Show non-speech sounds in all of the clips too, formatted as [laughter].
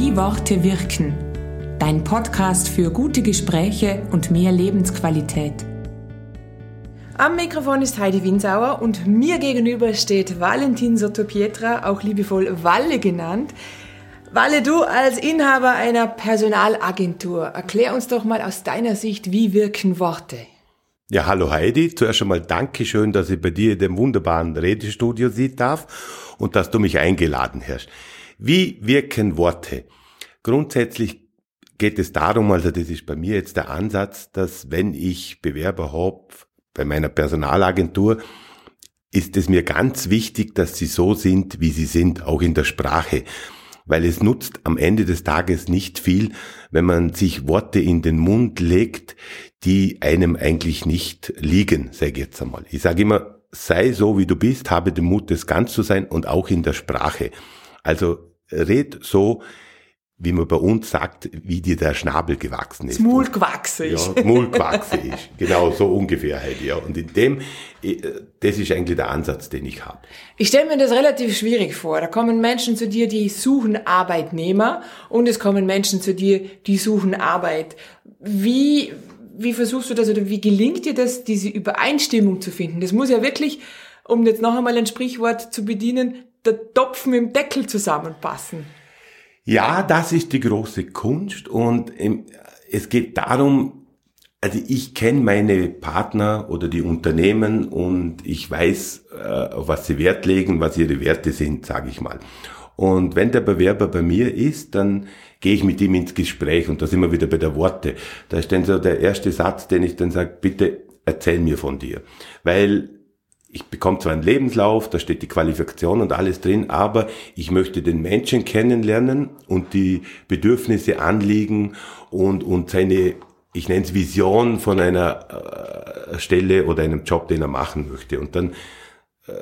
Wie Worte wirken. Dein Podcast für gute Gespräche und mehr Lebensqualität. Am Mikrofon ist Heidi Winsauer und mir gegenüber steht Valentin Sottopietra, auch liebevoll Walle genannt. Walle, du als Inhaber einer Personalagentur, erklär uns doch mal aus deiner Sicht, wie wirken Worte? Ja, hallo Heidi. Zuerst einmal Dankeschön, dass ich bei dir in dem wunderbaren Redestudio sitzen darf und dass du mich eingeladen hast. Wie wirken Worte? Grundsätzlich geht es darum, also das ist bei mir jetzt der Ansatz, dass wenn ich Bewerber habe bei meiner Personalagentur, ist es mir ganz wichtig, dass sie so sind, wie sie sind, auch in der Sprache weil es nutzt am Ende des Tages nicht viel, wenn man sich Worte in den Mund legt, die einem eigentlich nicht liegen, sage ich jetzt einmal. Ich sage immer, sei so, wie du bist, habe den Mut, das ganz zu sein und auch in der Sprache. Also red so, wie man bei uns sagt, wie dir der Schnabel gewachsen ist. Smul gewachsen ist. Ja, Smul gewachsen ist. Genau, so ungefähr halt, ja. Und in dem, äh, das ist eigentlich der Ansatz, den ich habe. Ich stelle mir das relativ schwierig vor. Da kommen Menschen zu dir, die suchen Arbeitnehmer und es kommen Menschen zu dir, die suchen Arbeit. Wie, wie versuchst du das oder wie gelingt dir das, diese Übereinstimmung zu finden? Das muss ja wirklich, um jetzt noch einmal ein Sprichwort zu bedienen, der Topf mit dem Deckel zusammenpassen. Ja, das ist die große Kunst und es geht darum, also ich kenne meine Partner oder die Unternehmen und ich weiß, äh, was sie Wert legen, was ihre Werte sind, sage ich mal. Und wenn der Bewerber bei mir ist, dann gehe ich mit ihm ins Gespräch und da sind wir wieder bei der Worte. Da ist dann so der erste Satz, den ich dann sage, bitte erzähl mir von dir. Weil ich bekomme zwar einen Lebenslauf, da steht die Qualifikation und alles drin, aber ich möchte den Menschen kennenlernen und die Bedürfnisse, Anliegen und, und seine, ich nenne es Vision von einer äh, Stelle oder einem Job, den er machen möchte. Und dann äh,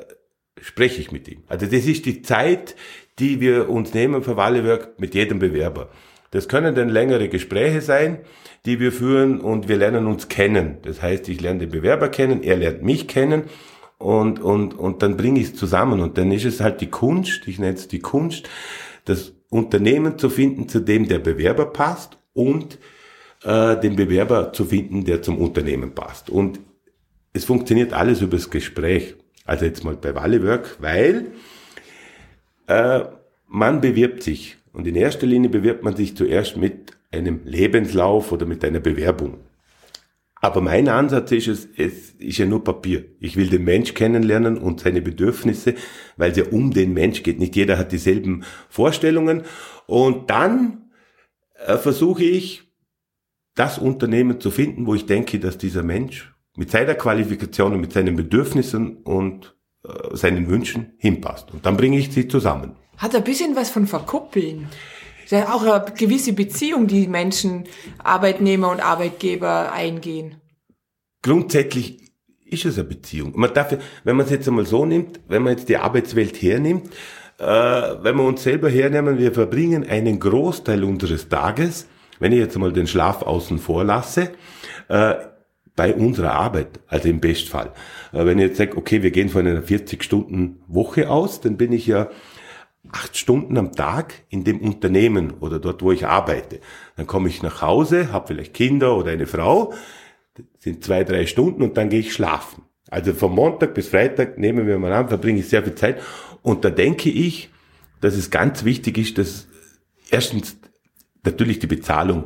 spreche ich mit ihm. Also das ist die Zeit, die wir uns nehmen für Wallework mit jedem Bewerber. Das können dann längere Gespräche sein, die wir führen und wir lernen uns kennen. Das heißt, ich lerne den Bewerber kennen, er lernt mich kennen und, und, und dann bringe ich es zusammen und dann ist es halt die Kunst, ich nenne es die Kunst, das Unternehmen zu finden, zu dem der Bewerber passt und äh, den Bewerber zu finden, der zum Unternehmen passt. Und es funktioniert alles übers Gespräch. Also jetzt mal bei Wallework, weil äh, man bewirbt sich. Und in erster Linie bewirbt man sich zuerst mit einem Lebenslauf oder mit einer Bewerbung. Aber mein Ansatz ist es, es ist ja nur Papier. Ich will den Mensch kennenlernen und seine Bedürfnisse, weil es ja um den Mensch geht. Nicht jeder hat dieselben Vorstellungen. Und dann äh, versuche ich, das Unternehmen zu finden, wo ich denke, dass dieser Mensch mit seiner Qualifikation und mit seinen Bedürfnissen und äh, seinen Wünschen hinpasst. Und dann bringe ich sie zusammen. Hat ein bisschen was von Verkuppeln. Das ist auch eine gewisse Beziehung, die Menschen, Arbeitnehmer und Arbeitgeber eingehen. Grundsätzlich ist es eine Beziehung. Man darf, wenn man es jetzt einmal so nimmt, wenn man jetzt die Arbeitswelt hernimmt, äh, wenn wir uns selber hernehmen, wir verbringen einen Großteil unseres Tages, wenn ich jetzt einmal den Schlaf außen vor lasse, äh, bei unserer Arbeit, also im Bestfall. Äh, wenn ich jetzt sage, okay, wir gehen von einer 40-Stunden-Woche aus, dann bin ich ja acht Stunden am Tag in dem Unternehmen oder dort, wo ich arbeite. Dann komme ich nach Hause, habe vielleicht Kinder oder eine Frau, sind zwei, drei Stunden und dann gehe ich schlafen. Also vom Montag bis Freitag nehmen wir mal an, verbringe ich sehr viel Zeit und da denke ich, dass es ganz wichtig ist, dass erstens natürlich die Bezahlung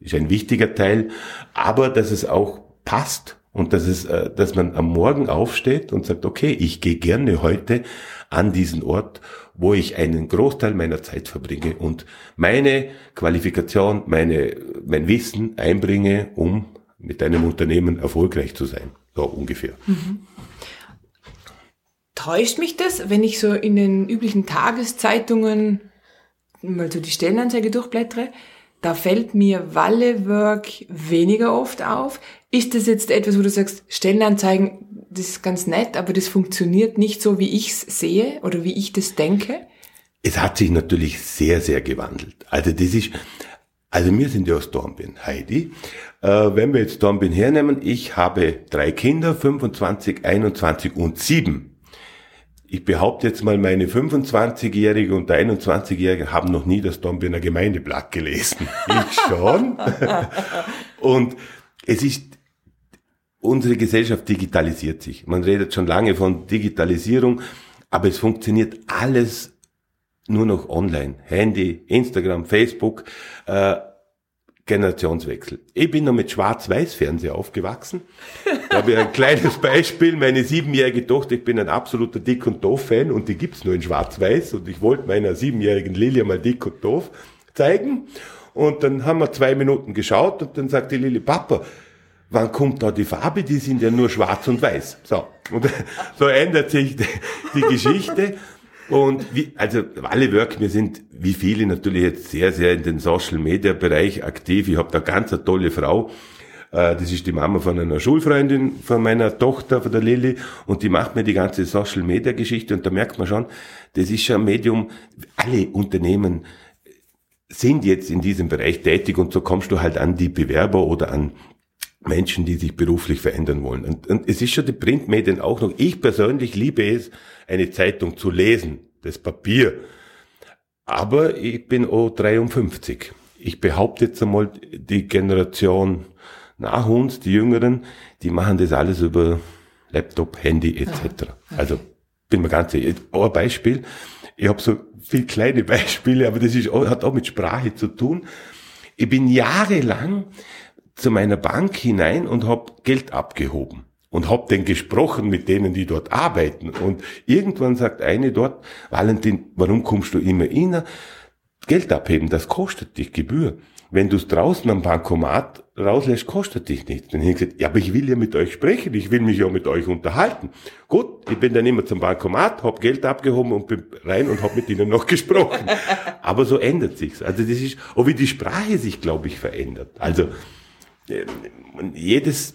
ist ein wichtiger Teil, aber dass es auch passt und dass es, äh, dass man am Morgen aufsteht und sagt, okay, ich gehe gerne heute an diesen Ort, wo ich einen Großteil meiner Zeit verbringe und meine Qualifikation, meine, mein Wissen einbringe, um mit einem Unternehmen erfolgreich zu sein. So ungefähr. Mhm. Täuscht mich das, wenn ich so in den üblichen Tageszeitungen mal so die Stellenanzeige durchblättere? Da fällt mir Wallework weniger oft auf. Ist das jetzt etwas, wo du sagst, Stellenanzeigen das ist ganz nett, aber das funktioniert nicht so, wie ich es sehe oder wie ich das denke? Es hat sich natürlich sehr, sehr gewandelt. Also das ist, also wir sind ja aus Dornbirn, Heidi. Äh, wenn wir jetzt Dornbirn hernehmen, ich habe drei Kinder, 25, 21 und 7. ich behaupte jetzt mal, meine 25-Jährige und der 21-Jährige haben noch nie das Dornbirner Gemeindeblatt gelesen. Ich schon. [laughs] und es ist, unsere Gesellschaft digitalisiert sich. Man redet schon lange von Digitalisierung, aber es funktioniert alles nur noch online. Handy, Instagram, Facebook. Äh, Generationswechsel. Ich bin noch mit Schwarz-Weiß-Fernseher aufgewachsen. Da habe ich ein kleines [laughs] Beispiel. Meine siebenjährige Tochter, ich bin ein absoluter Dick- und Doof-Fan und die gibt's nur in Schwarz-Weiß und ich wollte meiner siebenjährigen Lilie mal Dick und Doof zeigen. Und dann haben wir zwei Minuten geschaut und dann sagt die Lili, Papa, wann kommt da die Farbe? Die sind ja nur schwarz und weiß. So. Und [laughs] so ändert sich die, Geschichte. Und wie, also alle Work, wir sind wie viele natürlich jetzt sehr, sehr in den Social Media Bereich aktiv. Ich habe da ganz eine tolle Frau. Äh, das ist die Mama von einer Schulfreundin von meiner Tochter, von der Lilly, und die macht mir die ganze Social Media Geschichte. Und da merkt man schon, das ist schon ein Medium. Alle Unternehmen sind jetzt in diesem Bereich tätig und so kommst du halt an die Bewerber oder an Menschen, die sich beruflich verändern wollen. Und, und es ist schon die Printmedien auch noch. Ich persönlich liebe es, eine Zeitung zu lesen, das Papier. Aber ich bin auch 53. Ich behaupte jetzt einmal, die Generation nach uns, die Jüngeren, die machen das alles über Laptop, Handy etc. Also bin mir ganz sicher. Ein Beispiel. Ich habe so viele kleine [laughs] Beispiele, aber das ist, hat auch mit Sprache zu tun. Ich bin jahrelang zu meiner Bank hinein und habe Geld abgehoben und hab den gesprochen mit denen, die dort arbeiten. Und irgendwann sagt eine dort, Valentin, warum kommst du immer inner? Geld abheben, das kostet dich Gebühr. Wenn du es draußen am Bankomat rauslässt, kostet dich nichts. Dann habe ich gesagt, ja, aber ich will ja mit euch sprechen, ich will mich ja mit euch unterhalten. Gut, ich bin dann immer zum Bankomat, hab Geld abgehoben und bin rein und hab mit ihnen noch gesprochen. [laughs] aber so ändert sich's. Also das ist, auch wie die Sprache sich, glaube ich, verändert. Also jedes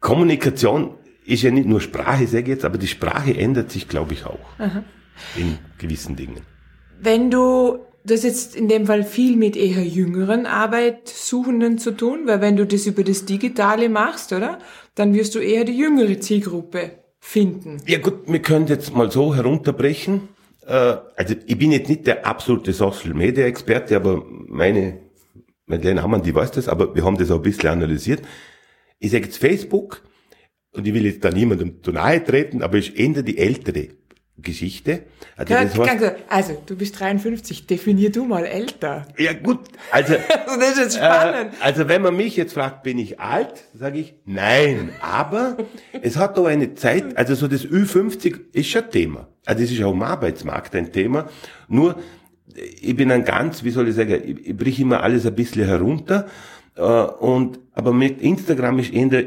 Kommunikation ist ja nicht nur Sprache, sage ich jetzt, aber die Sprache ändert sich, glaube ich, auch Aha. in gewissen Dingen. Wenn du das jetzt in dem Fall viel mit eher jüngeren Arbeitssuchenden zu tun, weil wenn du das über das Digitale machst, oder? Dann wirst du eher die jüngere Zielgruppe finden. Ja gut, wir können jetzt mal so herunterbrechen. Äh, also ich bin jetzt nicht der absolute Social Media Experte, aber meine Madeleine Hammann, die weiß das, aber wir haben das auch ein bisschen analysiert. Ich sage jetzt Facebook, und ich will jetzt da niemandem zu nahe treten, aber ist eher die ältere Geschichte. Also, ja, das heißt, also, du bist 53, definier du mal älter. Ja gut, also, [laughs] das ist jetzt spannend. Äh, also wenn man mich jetzt fragt, bin ich alt, sage ich nein, aber es hat doch eine Zeit, also so das Ü50 ist schon Thema. Also es ist auch im Arbeitsmarkt ein Thema, nur ich bin ein ganz, wie soll ich sagen, ich, ich brich immer alles ein bisschen herunter äh, und, aber mit Instagram ist eher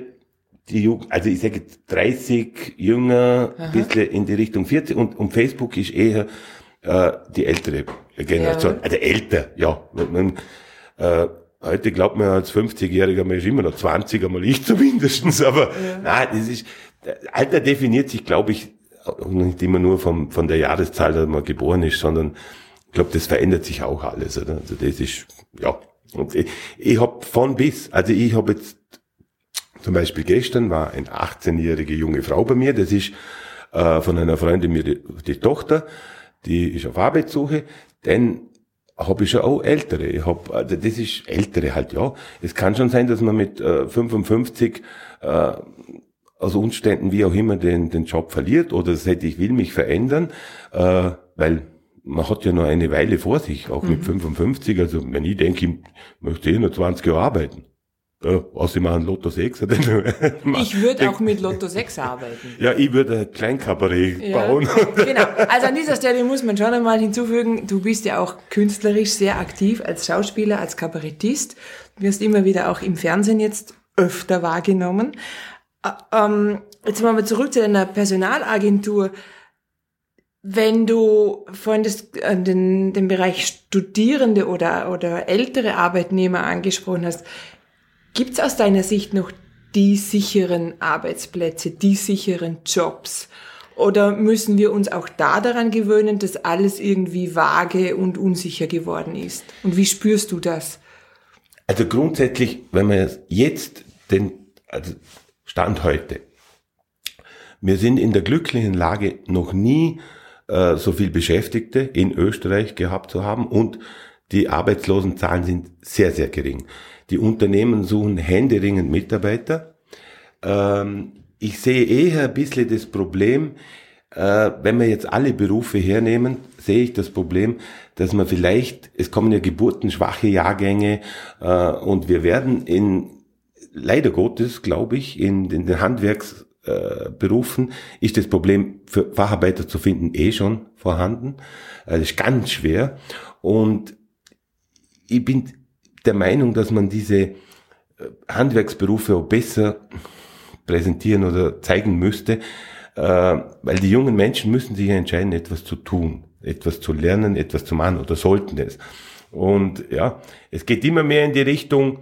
die Jugend, also ich sage 30, jünger, ein bisschen in die Richtung 40 und, und Facebook ist eher äh, die ältere Generation, ja. also älter, ja. Man, äh, heute glaubt man als 50-Jähriger, man ist immer noch 20, einmal ich [laughs] zumindestens, aber ja. nein, das ist, Alter definiert sich, glaube ich, nicht immer nur vom, von der Jahreszahl, dass man geboren ist, sondern ich glaube, das verändert sich auch alles. Oder? Also das ist, ja, und ich, ich habe von bis, also ich habe jetzt zum Beispiel gestern war eine 18-jährige junge Frau bei mir, das ist äh, von einer Freundin mir die, die Tochter, die ist auf Arbeitssuche, denn habe ich schon auch ältere. Ich hab, also das ist ältere halt, ja. Es kann schon sein, dass man mit äh, 55 äh, aus Umständen wie auch immer den, den Job verliert oder sagt, ich will mich verändern, äh, weil man hat ja noch eine Weile vor sich, auch mhm. mit 55. Also wenn ich denke, ich möchte eh nur 20 Jahre arbeiten. Ja, was ich machen, Lotto 6. [laughs] ich würde auch mit Lotto 6 arbeiten. Ja, ich würde ein Kleinkabarett ja, bauen. Genau. [laughs] Also an dieser Stelle muss man schon einmal hinzufügen, du bist ja auch künstlerisch sehr aktiv als Schauspieler, als Kabarettist. Du wirst immer wieder auch im Fernsehen jetzt öfter wahrgenommen. Ähm, jetzt mal zurück zu deiner Personalagentur. Wenn du vorhin das, äh, den, den Bereich Studierende oder, oder ältere Arbeitnehmer angesprochen hast, gibt es aus deiner Sicht noch die sicheren Arbeitsplätze, die sicheren Jobs? Oder müssen wir uns auch da daran gewöhnen, dass alles irgendwie vage und unsicher geworden ist? Und wie spürst du das? Also grundsätzlich, wenn man jetzt den also Stand heute, Wir sind in der glücklichen Lage, noch nie äh, so viel Beschäftigte in Österreich gehabt zu haben und die Arbeitslosenzahlen sind sehr, sehr gering. Die Unternehmen suchen händeringend Mitarbeiter. Ähm, ich sehe eher ein bisschen das Problem, äh, wenn wir jetzt alle Berufe hernehmen, sehe ich das Problem, dass man vielleicht, es kommen ja geburtenschwache Jahrgänge äh, und wir werden in, leider Gottes, glaube ich, in, den Handwerksberufen äh, ist das Problem für Facharbeiter zu finden eh schon vorhanden. Das ist ganz schwer und ich bin der Meinung, dass man diese äh, Handwerksberufe auch besser präsentieren oder zeigen müsste, äh, weil die jungen Menschen müssen sich entscheiden, etwas zu tun, etwas zu lernen, etwas zu machen oder sollten es. Und ja, es geht immer mehr in die Richtung,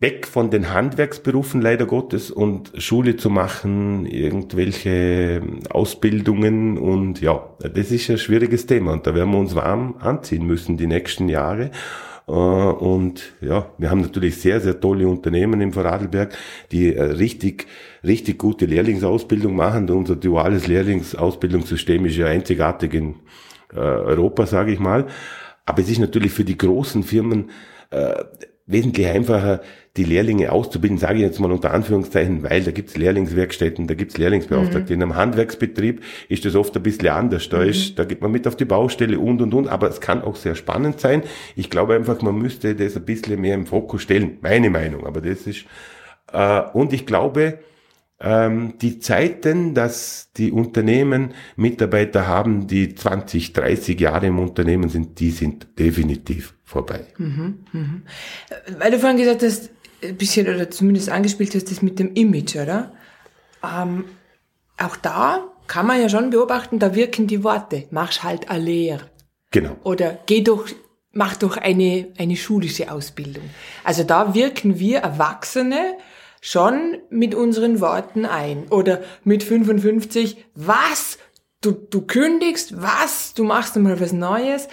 weg von den Handwerksberufen leider Gottes und Schule zu machen, irgendwelche Ausbildungen und ja, das ist ein schwieriges Thema und da werden wir uns warm anziehen müssen die nächsten Jahre. Äh, und ja, wir haben natürlich sehr, sehr tolle Unternehmen im Vorarlberg, die richtig, richtig gute Lehrlingsausbildung machen. Unser duales Lehrlingsausbildungssystem ist ja einzigartig in äh, Europa, sage ich mal. Aber es ist natürlich für die großen Firmen äh, wesentlich einfacher, die Lehrlinge auszubilden, sage ich jetzt mal unter Anführungszeichen, weil da gibt's Lehrlingswerkstätten, da gibt's Lehrlingsbeauftragte. Mhm. In einem Handwerksbetrieb ist das oft ein bisschen anders. Da, mhm. ist, da geht man mit auf die Baustelle und und und, aber es kann auch sehr spannend sein. Ich glaube einfach, man müsste das ein bisschen mehr im Fokus stellen. Meine Meinung, aber das ist. Äh, und ich glaube, die Zeiten, dass die Unternehmen Mitarbeiter haben, die 20, 30 Jahre im Unternehmen sind, die sind definitiv vorbei. Mhm, mhm. Weil du vorhin gesagt hast, ein bisschen oder zumindest angespielt hast, das mit dem Image, oder? Ähm, auch da kann man ja schon beobachten, da wirken die Worte. Mach's halt alleer. Genau. Oder geh doch, mach doch eine, eine schulische Ausbildung. Also da wirken wir Erwachsene schon mit unseren Worten ein. Oder mit 55, was? Du, du kündigst, was? Du machst mal was Neues.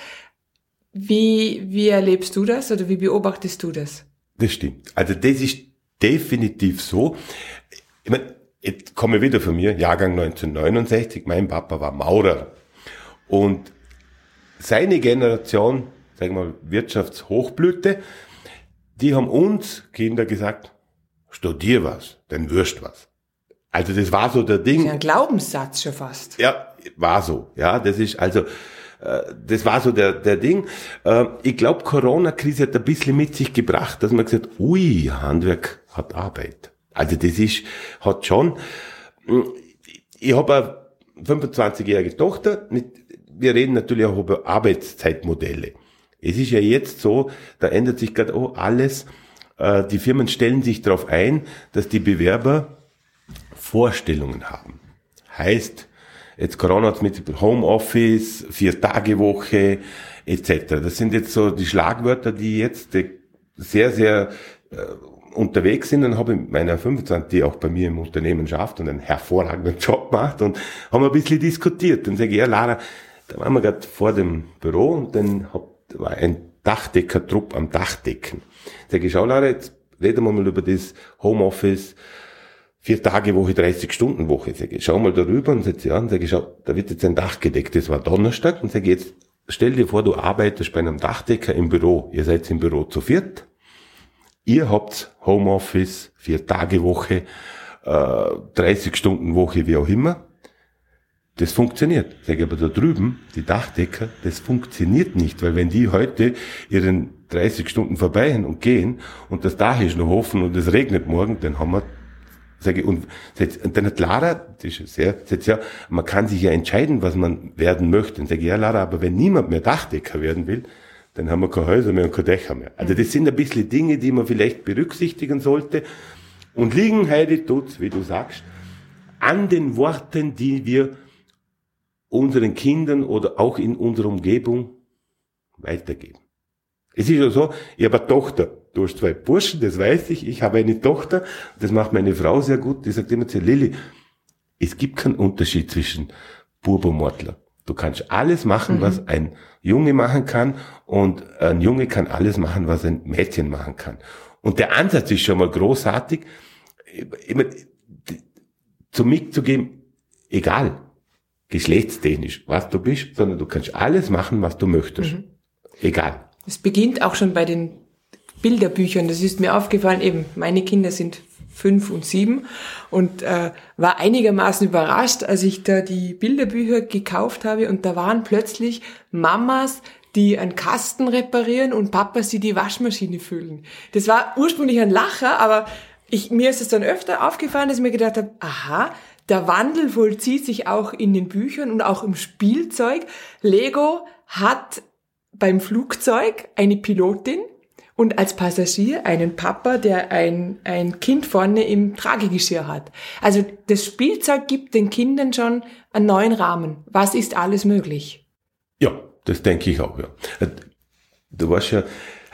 Wie, wie erlebst du das oder wie beobachtest du das? Das stimmt. Also das ist definitiv so. Ich meine, jetzt komme ich wieder von mir, Jahrgang 1969, mein Papa war Maurer. Und seine Generation, sagen wir mal, Wirtschaftshochblüte, die haben uns Kinder gesagt, studier was, dann wirst was. Also das war so der Ding. Das ist ein Glaubenssatz schon fast. Ja, war so. Ja, das ist also, äh, das war so der, der Ding. Äh, ich glaube, Corona-Krise hat ein bisschen mit sich gebracht, dass man gesagt, ui, Handwerk hat Arbeit. Also das ist, hat schon, ich habe eine 25-jährige Tochter, wir reden natürlich auch über Arbeitszeitmodelle. Es ist ja jetzt so, da ändert sich gerade auch alles, die Firmen stellen sich darauf ein, dass die Bewerber Vorstellungen haben. Heißt, jetzt Corona hat mit Homeoffice, Vier-Tage-Woche etc. Das sind jetzt so die Schlagwörter, die jetzt sehr, sehr äh, unterwegs sind. Dann habe ich meiner 25, die auch bei mir im Unternehmen schafft und einen hervorragenden Job macht und haben ein bisschen diskutiert. Dann sage ich, ja Lara, da waren wir gerade vor dem Büro und dann hab, war ein Dachdeckertrupp am Dachdecken. Sag ich, schau Lara, jetzt reden wir mal über das Homeoffice, vier Tage Woche, 30 Stunden Woche. Sag ich, schau mal darüber und setze an, sag ich, schau, da wird jetzt ein Dach gedeckt. Das war Donnerstag und sag ich, jetzt stell dir vor, du arbeitest bei einem Dachdecker im Büro. Ihr seid im Büro zu viert. Ihr habt Homeoffice, vier Tage Woche, äh, 30 Stunden Woche, wie auch immer. Das funktioniert. Sag ich aber da drüben, die Dachdecker, das funktioniert nicht, weil wenn die heute ihren 30 Stunden vorbei und gehen und das Dach ist noch offen und es regnet morgen, dann haben wir, sage ich, und, und dann hat Lara, das ist sehr, sagt, ja, man kann sich ja entscheiden, was man werden möchte. Und sage ich, ja Lara, aber wenn niemand mehr Dachdecker werden will, dann haben wir kein Häuser mehr und kein Dächer mehr. Also das sind ein bisschen Dinge, die man vielleicht berücksichtigen sollte. Und liegen, Heidi, tut's, wie du sagst, an den Worten, die wir unseren Kindern oder auch in unserer Umgebung weitergeben. Es ist ja so, ich habe eine Tochter. Du hast zwei Burschen, das weiß ich. Ich habe eine Tochter, das macht meine Frau sehr gut. Die sagt immer zu Lilly, es gibt keinen Unterschied zwischen Bub und Mortler. Du kannst alles machen, mhm. was ein Junge machen kann und ein Junge kann alles machen, was ein Mädchen machen kann. Und der Ansatz ist schon mal großartig. zum mitzugeben, egal, geschlechtstechnisch, was du bist, sondern du kannst alles machen, was du möchtest. Mhm. Egal. Es beginnt auch schon bei den Bilderbüchern. Das ist mir aufgefallen, eben, meine Kinder sind fünf und sieben und äh, war einigermaßen überrascht, als ich da die Bilderbücher gekauft habe und da waren plötzlich Mamas, die einen Kasten reparieren und Papas, die die Waschmaschine füllen. Das war ursprünglich ein Lacher, aber ich, mir ist es dann öfter aufgefallen, dass ich mir gedacht habe, aha, der Wandel vollzieht sich auch in den Büchern und auch im Spielzeug. Lego hat beim Flugzeug eine Pilotin und als Passagier einen Papa, der ein, ein Kind vorne im Tragegeschirr hat. Also das Spielzeug gibt den Kindern schon einen neuen Rahmen. Was ist alles möglich? Ja, das denke ich auch, ja. Du weißt ja,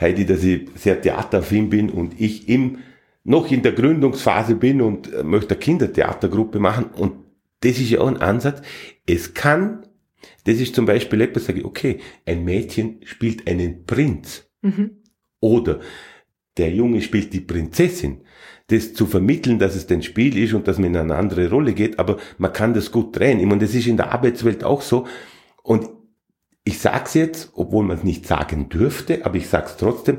Heidi, dass ich sehr theateraffin bin und ich im noch in der Gründungsphase bin und äh, möchte eine Kindertheatergruppe machen. Und das ist ja auch ein Ansatz. Es kann, das ist zum Beispiel etwas, sage ich, okay, ein Mädchen spielt einen Prinz. Mhm. Oder der Junge spielt die Prinzessin. Das zu vermitteln, dass es ein Spiel ist und dass man in eine andere Rolle geht, aber man kann das gut drehen. Ich meine, das ist in der Arbeitswelt auch so. Und ich sag's jetzt, obwohl man es nicht sagen dürfte, aber ich sag's trotzdem,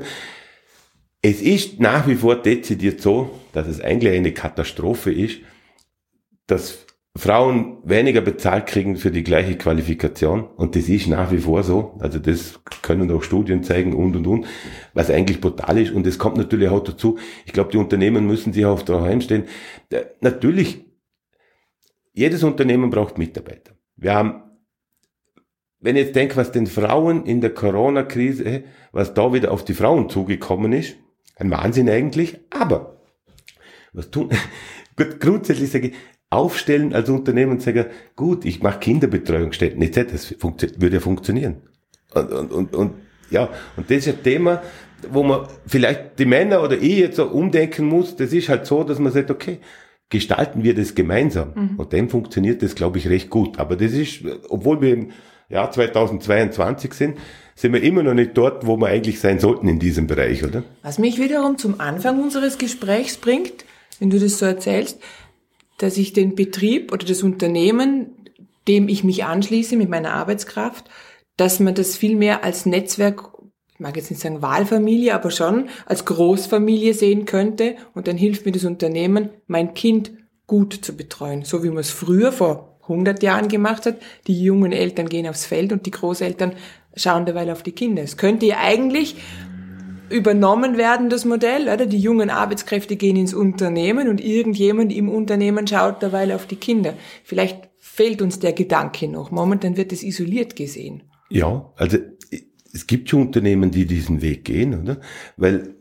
es ist nach wie vor dezidiert so, dass es eigentlich eine Katastrophe ist, dass Frauen weniger bezahlt kriegen für die gleiche Qualifikation und das ist nach wie vor so. Also das können auch Studien zeigen und und und, was eigentlich brutal ist und es kommt natürlich auch dazu. Ich glaube, die Unternehmen müssen sich auch darauf einstellen. Natürlich, jedes Unternehmen braucht Mitarbeiter. Wir haben, wenn ich jetzt denke, was den Frauen in der Corona-Krise, was da wieder auf die Frauen zugekommen ist, ein Wahnsinn eigentlich, aber was tun? [laughs] Gut, grundsätzlich sage ich, aufstellen als Unternehmen und sagen, gut, ich mache Kinderbetreuungsstätten etc. Das würde ja funktionieren. Und, und, und, und ja, und das ist ein Thema, wo man vielleicht die Männer oder ich jetzt so umdenken muss. Das ist halt so, dass man sagt, okay, gestalten wir das gemeinsam. Mhm. Und dann funktioniert das, glaube ich, recht gut. Aber das ist, obwohl wir im Jahr 2022 sind, sind wir immer noch nicht dort, wo wir eigentlich sein sollten in diesem Bereich, oder? Was mich wiederum zum Anfang unseres Gesprächs bringt, wenn du das so erzählst, dass ich den Betrieb oder das Unternehmen, dem ich mich anschließe mit meiner Arbeitskraft, dass man das viel mehr als Netzwerk, ich mag jetzt nicht sagen Wahlfamilie, aber schon als Großfamilie sehen könnte und dann hilft mir das Unternehmen, mein Kind gut zu betreuen, so wie man es früher vor 100 Jahren gemacht hat. Die jungen Eltern gehen aufs Feld und die Großeltern schauen derweil auf die Kinder. Es könnte ja eigentlich übernommen werden, das Modell, oder? Die jungen Arbeitskräfte gehen ins Unternehmen und irgendjemand im Unternehmen schaut derweil auf die Kinder. Vielleicht fehlt uns der Gedanke noch. Momentan wird es isoliert gesehen. Ja, also es gibt schon Unternehmen, die diesen Weg gehen, oder? Weil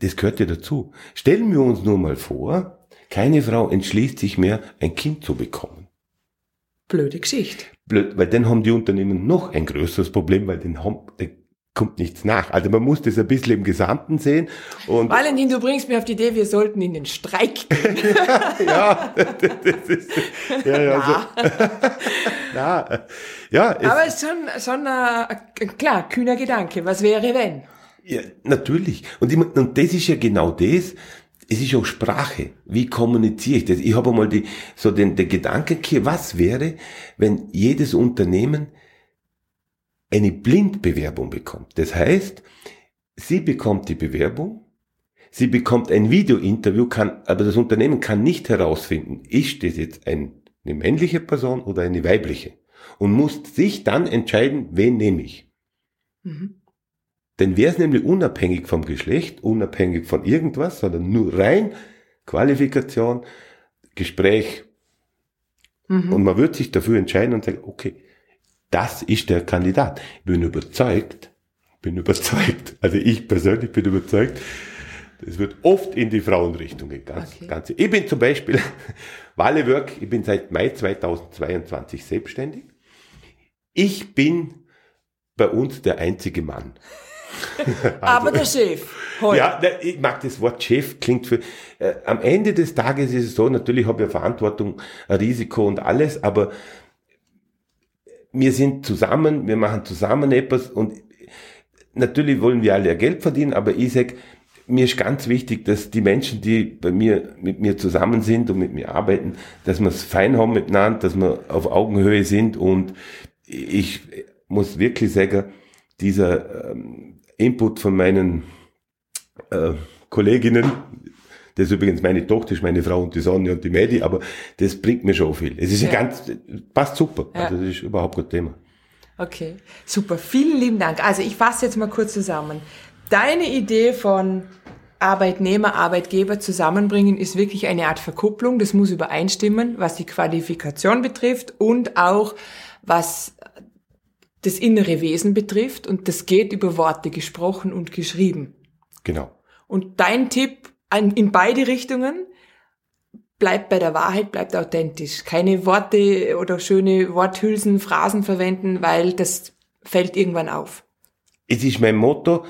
das gehört ja dazu. Stellen wir uns nur mal vor, keine Frau entschließt sich mehr, ein Kind zu bekommen. Blöde Geschichte. Blöd, weil dann haben die Unternehmen noch ein größeres Problem, weil den haben, kommt nichts nach. Also man muss das ein bisschen im Gesamten sehen. Und Valentin, du bringst mir auf die Idee, wir sollten in den Streik gehen. [laughs] ja, das ist, ja, ja, ja. So. ja, ja es, Aber es ist schon, schon ein, klar, kühner Gedanke. Was wäre, wenn? Ja, natürlich. Und, ich, und das ist ja genau das. Es ist auch Sprache. Wie kommuniziere ich das? Ich habe einmal die, so den, den Gedanken hier, was wäre, wenn jedes Unternehmen eine Blindbewerbung bekommt. Das heißt, sie bekommt die Bewerbung, sie bekommt ein Videointerview, kann, aber das Unternehmen kann nicht herausfinden, ist das jetzt ein, eine männliche Person oder eine weibliche und muss sich dann entscheiden, wen nehme ich. Mhm. Denn wäre es nämlich unabhängig vom Geschlecht, unabhängig von irgendwas, sondern nur rein Qualifikation, Gespräch. Mhm. Und man wird sich dafür entscheiden und sagen, okay, das ist der Kandidat. Ich bin überzeugt, bin überzeugt, [laughs] also ich persönlich bin überzeugt, es wird oft in die Frauenrichtung gehen. Ganz, okay. Ich bin zum Beispiel, [laughs] Wale Work, ich bin seit Mai 2022 selbstständig. Ich bin bei uns der einzige Mann. [laughs] Aber der Chef. Heute. Ja, ich mag das Wort Chef, klingt für. Äh, am Ende des Tages ist es so, natürlich habe ich Verantwortung, Risiko und alles, aber wir sind zusammen, wir machen zusammen etwas und natürlich wollen wir alle Geld verdienen, aber ich sag, mir ist ganz wichtig, dass die Menschen, die bei mir, mit mir zusammen sind und mit mir arbeiten, dass wir es fein haben miteinander, dass wir auf Augenhöhe sind und ich muss wirklich sagen, dieser ähm, Input von meinen äh, Kolleginnen, das ist übrigens meine Tochter, ist meine Frau und die Sonne und die Medi, aber das bringt mir schon viel. Es ist ja. ganz, passt super. Ja. Also das ist überhaupt kein Thema. Okay, super. Vielen lieben Dank. Also ich fasse jetzt mal kurz zusammen. Deine Idee von Arbeitnehmer, Arbeitgeber zusammenbringen ist wirklich eine Art Verkupplung. Das muss übereinstimmen, was die Qualifikation betrifft und auch was das innere Wesen betrifft. Und das geht über Worte gesprochen und geschrieben. Genau. Und dein Tipp in beide Richtungen, bleibt bei der Wahrheit, bleibt authentisch. Keine Worte oder schöne Worthülsen, Phrasen verwenden, weil das fällt irgendwann auf. Es ist mein Motto.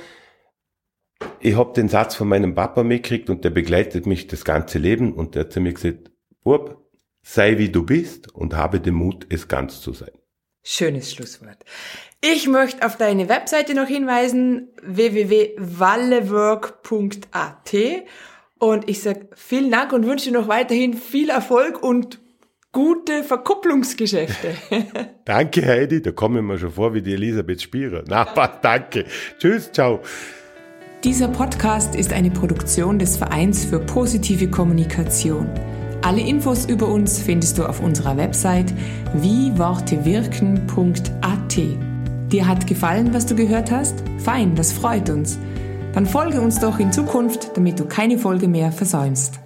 Ich habe den Satz von meinem Papa mitgekriegt und der begleitet mich das ganze Leben und der hat zu mir gesagt, Bub, sei wie du bist und habe den Mut, es ganz zu sein. Schönes Schlusswort. Ich möchte auf deine Webseite noch hinweisen, www.wallework.at und ich sage vielen Dank und wünsche dir noch weiterhin viel Erfolg und gute Verkupplungsgeschäfte. [laughs] danke Heidi, da kommen wir schon vor wie die Elisabeth Spierer. Na, [laughs] passt, danke. Tschüss, ciao. Dieser Podcast ist eine Produktion des Vereins für positive Kommunikation. Alle Infos über uns findest du auf unserer Website wiewortewirken.at. Dir hat gefallen, was du gehört hast? Fein, das freut uns. Dann folge uns doch in Zukunft, damit du keine Folge mehr versäumst.